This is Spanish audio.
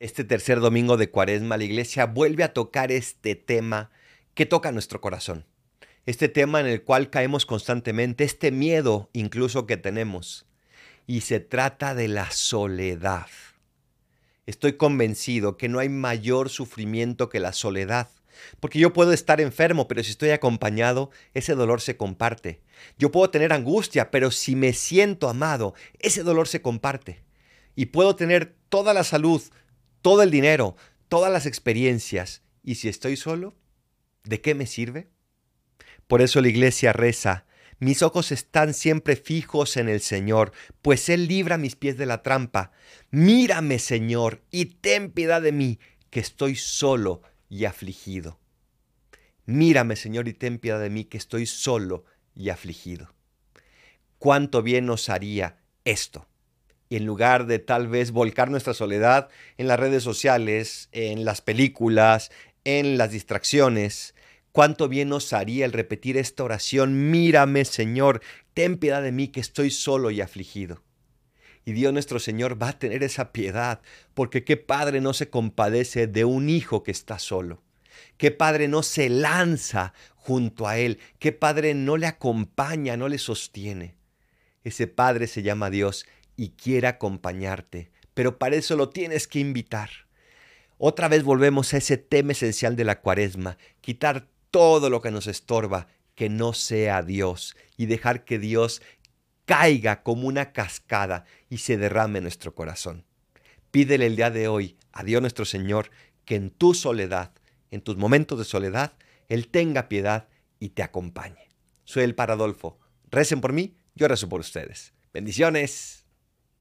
Este tercer domingo de Cuaresma la iglesia vuelve a tocar este tema que toca nuestro corazón. Este tema en el cual caemos constantemente, este miedo incluso que tenemos. Y se trata de la soledad. Estoy convencido que no hay mayor sufrimiento que la soledad. Porque yo puedo estar enfermo, pero si estoy acompañado, ese dolor se comparte. Yo puedo tener angustia, pero si me siento amado, ese dolor se comparte. Y puedo tener toda la salud, todo el dinero, todas las experiencias, y si estoy solo, ¿de qué me sirve? Por eso la iglesia reza, mis ojos están siempre fijos en el Señor, pues Él libra mis pies de la trampa. Mírame, Señor, y ten piedad de mí, que estoy solo y afligido. Mírame, Señor, y ten piedad de mí, que estoy solo y afligido. ¿Cuánto bien nos haría esto? Y en lugar de tal vez volcar nuestra soledad en las redes sociales, en las películas, en las distracciones, cuánto bien nos haría el repetir esta oración, mírame Señor, ten piedad de mí que estoy solo y afligido. Y Dios nuestro Señor va a tener esa piedad, porque qué padre no se compadece de un hijo que está solo. ¿Qué padre no se lanza junto a él? ¿Qué padre no le acompaña, no le sostiene? Ese padre se llama Dios y quiere acompañarte, pero para eso lo tienes que invitar. Otra vez volvemos a ese tema esencial de la cuaresma, quitar todo lo que nos estorba, que no sea Dios, y dejar que Dios caiga como una cascada y se derrame en nuestro corazón. Pídele el día de hoy a Dios nuestro Señor que en tu soledad, en tus momentos de soledad, Él tenga piedad y te acompañe. Soy el Paradolfo. Recen por mí, yo rezo por ustedes. Bendiciones.